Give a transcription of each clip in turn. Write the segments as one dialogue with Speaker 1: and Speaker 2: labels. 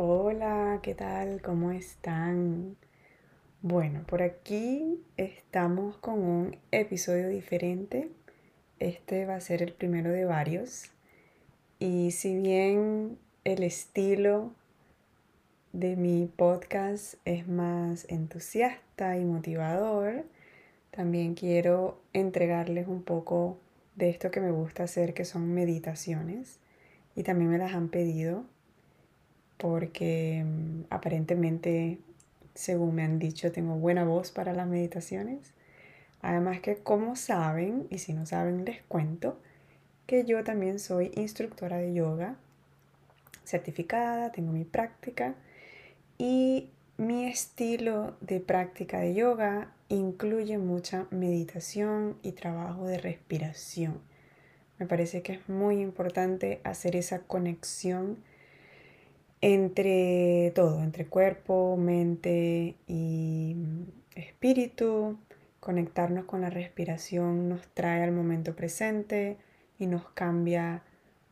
Speaker 1: Hola, ¿qué tal? ¿Cómo están? Bueno, por aquí estamos con un episodio diferente. Este va a ser el primero de varios. Y si bien el estilo de mi podcast es más entusiasta y motivador, también quiero entregarles un poco de esto que me gusta hacer, que son meditaciones. Y también me las han pedido porque mm, aparentemente, según me han dicho, tengo buena voz para las meditaciones. Además que como saben, y si no saben les cuento, que yo también soy instructora de yoga certificada, tengo mi práctica y mi estilo de práctica de yoga incluye mucha meditación y trabajo de respiración. Me parece que es muy importante hacer esa conexión entre todo, entre cuerpo, mente y espíritu. Conectarnos con la respiración nos trae al momento presente y nos cambia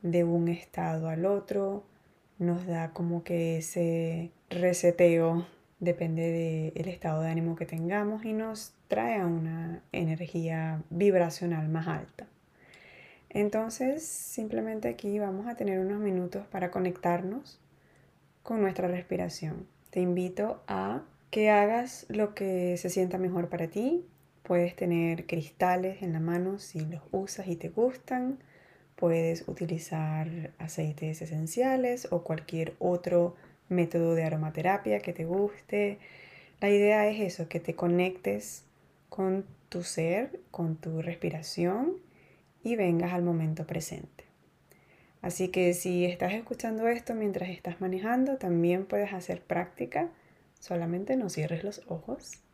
Speaker 1: de un estado al otro, nos da como que ese reseteo, depende del estado de ánimo que tengamos y nos trae a una energía vibracional más alta. Entonces, simplemente aquí vamos a tener unos minutos para conectarnos con nuestra respiración. Te invito a que hagas lo que se sienta mejor para ti. Puedes tener cristales en la mano si los usas y te gustan. Puedes utilizar aceites esenciales o cualquier otro método de aromaterapia que te guste. La idea es eso, que te conectes con tu ser, con tu respiración y vengas al momento presente. Así que si estás escuchando esto mientras estás manejando, también puedes hacer práctica. Solamente no cierres los ojos.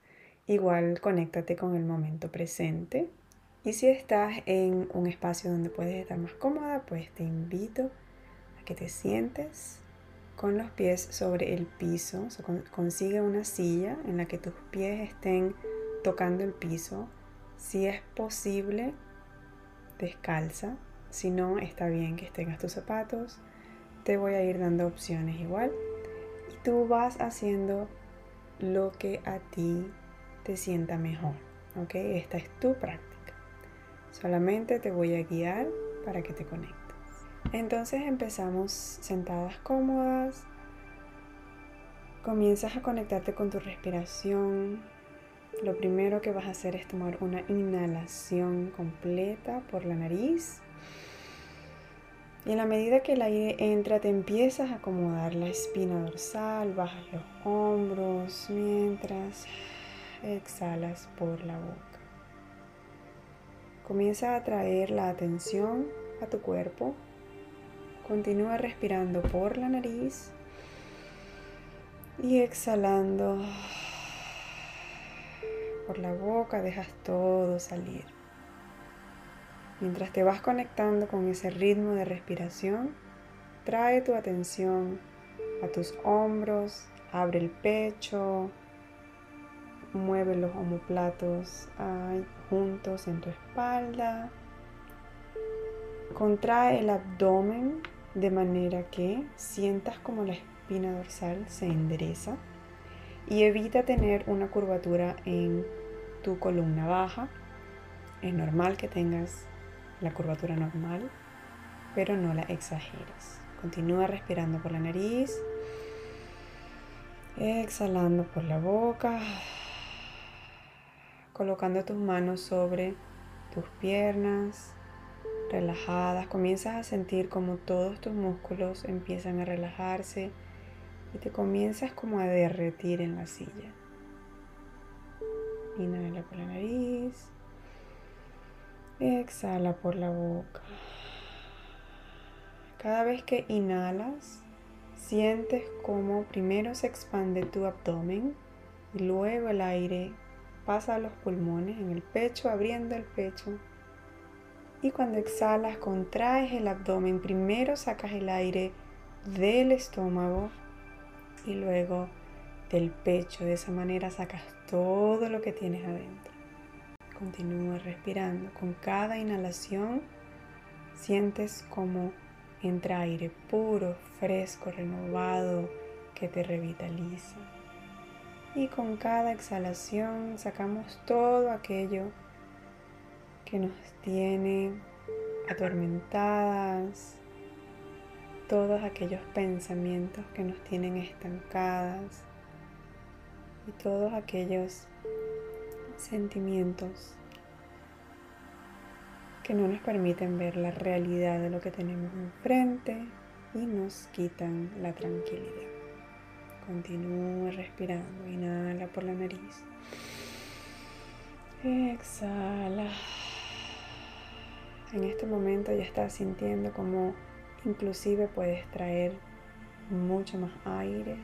Speaker 1: Igual conéctate con el momento presente. Y si estás en un espacio donde puedes estar más cómoda, pues te invito a que te sientes con los pies sobre el piso. consigue una silla en la que tus pies estén tocando el piso. Si es posible, descalza si no, está bien que tengas tus zapatos. Te voy a ir dando opciones igual. Y tú vas haciendo lo que a ti te sienta mejor. ¿Ok? Esta es tu práctica. Solamente te voy a guiar para que te conectes. Entonces empezamos sentadas cómodas. Comienzas a conectarte con tu respiración. Lo primero que vas a hacer es tomar una inhalación completa por la nariz. Y en la medida que el aire entra, te empiezas a acomodar la espina dorsal, bajas los hombros mientras exhalas por la boca. Comienza a traer la atención a tu cuerpo. Continúa respirando por la nariz y exhalando por la boca, dejas todo salir. Mientras te vas conectando con ese ritmo de respiración, trae tu atención a tus hombros, abre el pecho, mueve los omoplatos juntos en tu espalda, contrae el abdomen de manera que sientas como la espina dorsal se endereza y evita tener una curvatura en tu columna baja. Es normal que tengas la curvatura normal, pero no la exageres. Continúa respirando por la nariz, exhalando por la boca, colocando tus manos sobre tus piernas relajadas. Comienzas a sentir como todos tus músculos empiezan a relajarse y te comienzas como a derretir en la silla. Inhala por la nariz. Exhala por la boca. Cada vez que inhalas, sientes como primero se expande tu abdomen y luego el aire pasa a los pulmones en el pecho, abriendo el pecho. Y cuando exhalas, contraes el abdomen. Primero sacas el aire del estómago y luego del pecho. De esa manera sacas todo lo que tienes adentro. Continúa respirando. Con cada inhalación sientes como entra aire puro, fresco, renovado que te revitaliza. Y con cada exhalación sacamos todo aquello que nos tiene atormentadas, todos aquellos pensamientos que nos tienen estancadas y todos aquellos sentimientos que no nos permiten ver la realidad de lo que tenemos enfrente y nos quitan la tranquilidad. Continúe respirando, inhala por la nariz. Exhala. En este momento ya estás sintiendo como inclusive puedes traer mucho más aire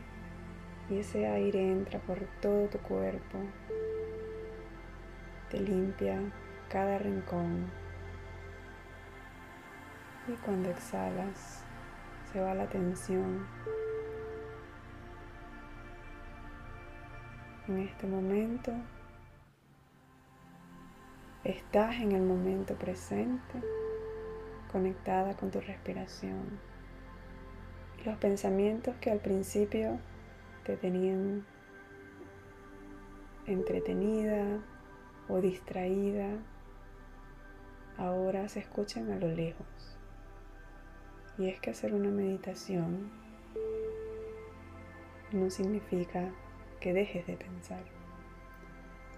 Speaker 1: y ese aire entra por todo tu cuerpo, te limpia cada rincón y cuando exhalas se va la tensión. En este momento estás en el momento presente, conectada con tu respiración. Los pensamientos que al principio te tenían entretenida o distraída, ahora se escuchan a lo lejos. Y es que hacer una meditación no significa que dejes de pensar.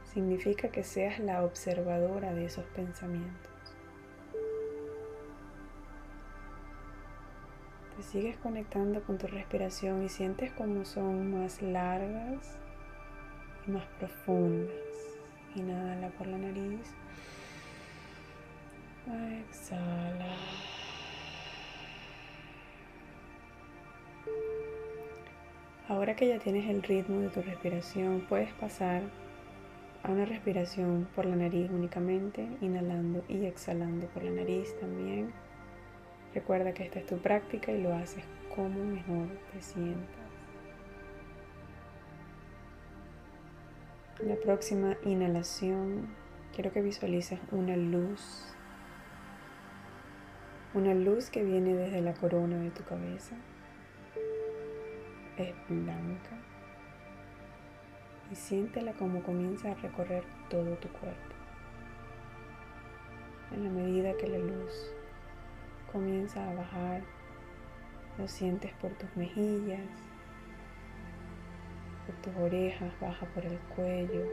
Speaker 1: Significa que seas la observadora de esos pensamientos. Te sigues conectando con tu respiración y sientes como son más largas y más profundas. Inhala por la nariz. Exhala. Ahora que ya tienes el ritmo de tu respiración, puedes pasar a una respiración por la nariz únicamente, inhalando y exhalando por la nariz también. Recuerda que esta es tu práctica y lo haces como mejor te sientas. La próxima inhalación, quiero que visualices una luz. Una luz que viene desde la corona de tu cabeza es blanca y siéntela como comienza a recorrer todo tu cuerpo. En la medida que la luz comienza a bajar, lo sientes por tus mejillas, tus orejas, baja por el cuello,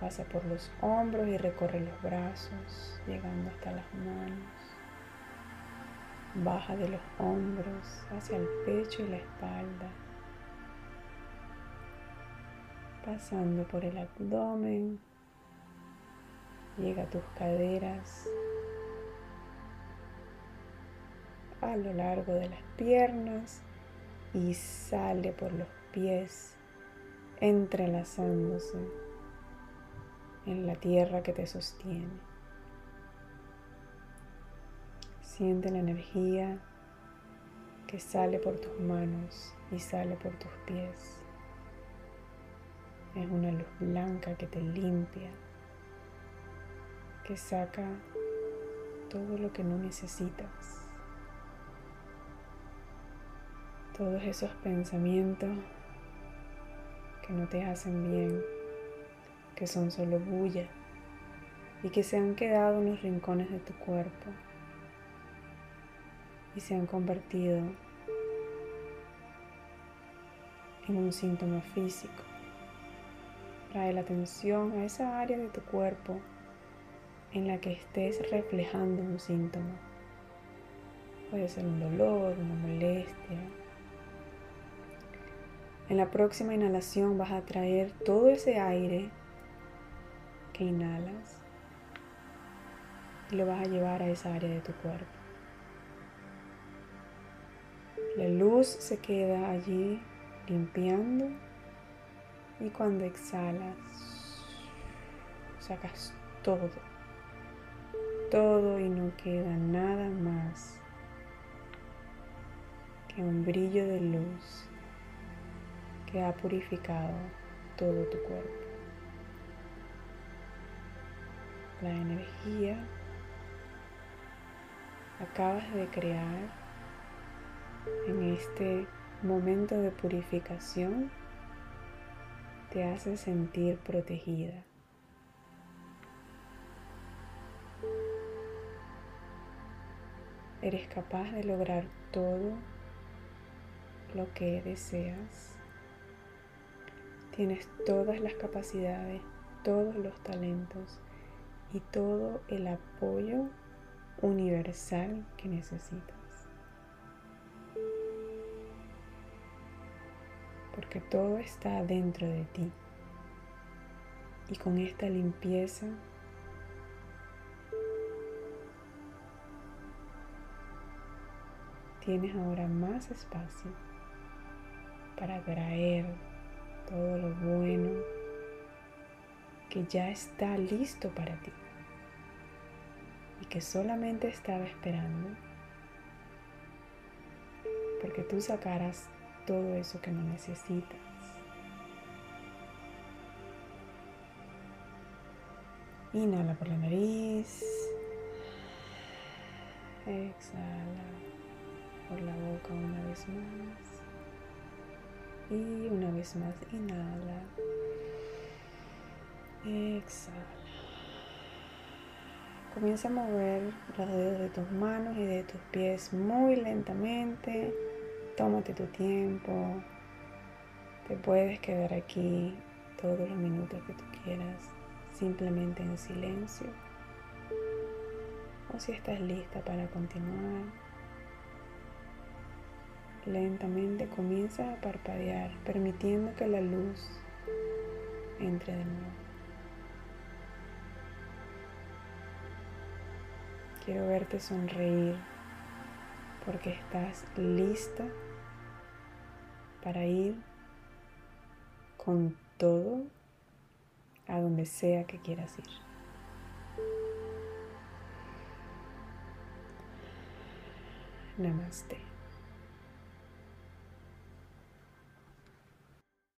Speaker 1: pasa por los hombros y recorre los brazos, llegando hasta las manos. Baja de los hombros hacia el pecho y la espalda, pasando por el abdomen, llega a tus caderas, a lo largo de las piernas y sale por los pies, entrelazándose en la tierra que te sostiene. Siente la energía que sale por tus manos y sale por tus pies. Es una luz blanca que te limpia, que saca todo lo que no necesitas. Todos esos pensamientos que no te hacen bien, que son solo bulla y que se han quedado en los rincones de tu cuerpo y se han convertido en un síntoma físico. Trae la atención a esa área de tu cuerpo en la que estés reflejando un síntoma. Puede ser un dolor, una molestia. En la próxima inhalación vas a traer todo ese aire que inhalas y lo vas a llevar a esa área de tu cuerpo. La luz se queda allí limpiando y cuando exhalas sacas todo, todo y no queda nada más que un brillo de luz que ha purificado todo tu cuerpo. La energía acabas de crear en este momento de purificación te hace sentir protegida. Eres capaz de lograr todo lo que deseas. Tienes todas las capacidades, todos los talentos y todo el apoyo universal que necesitas. Porque todo está dentro de ti. Y con esta limpieza tienes ahora más espacio para atraer todo lo bueno que ya está listo para ti y que solamente estaba esperando porque tú sacaras todo eso que no necesitas. Inhala por la nariz. Exhala por la boca una vez más. Y una vez más, inhala. Exhala. Comienza a mover los dedos de tus manos y de tus pies muy lentamente. Tómate tu tiempo. Te puedes quedar aquí todos los minutos que tú quieras, simplemente en silencio. O si estás lista para continuar, Lentamente comienza a parpadear, permitiendo que la luz entre de nuevo. Quiero verte sonreír porque estás lista para ir con todo a donde sea que quieras ir. Namaste.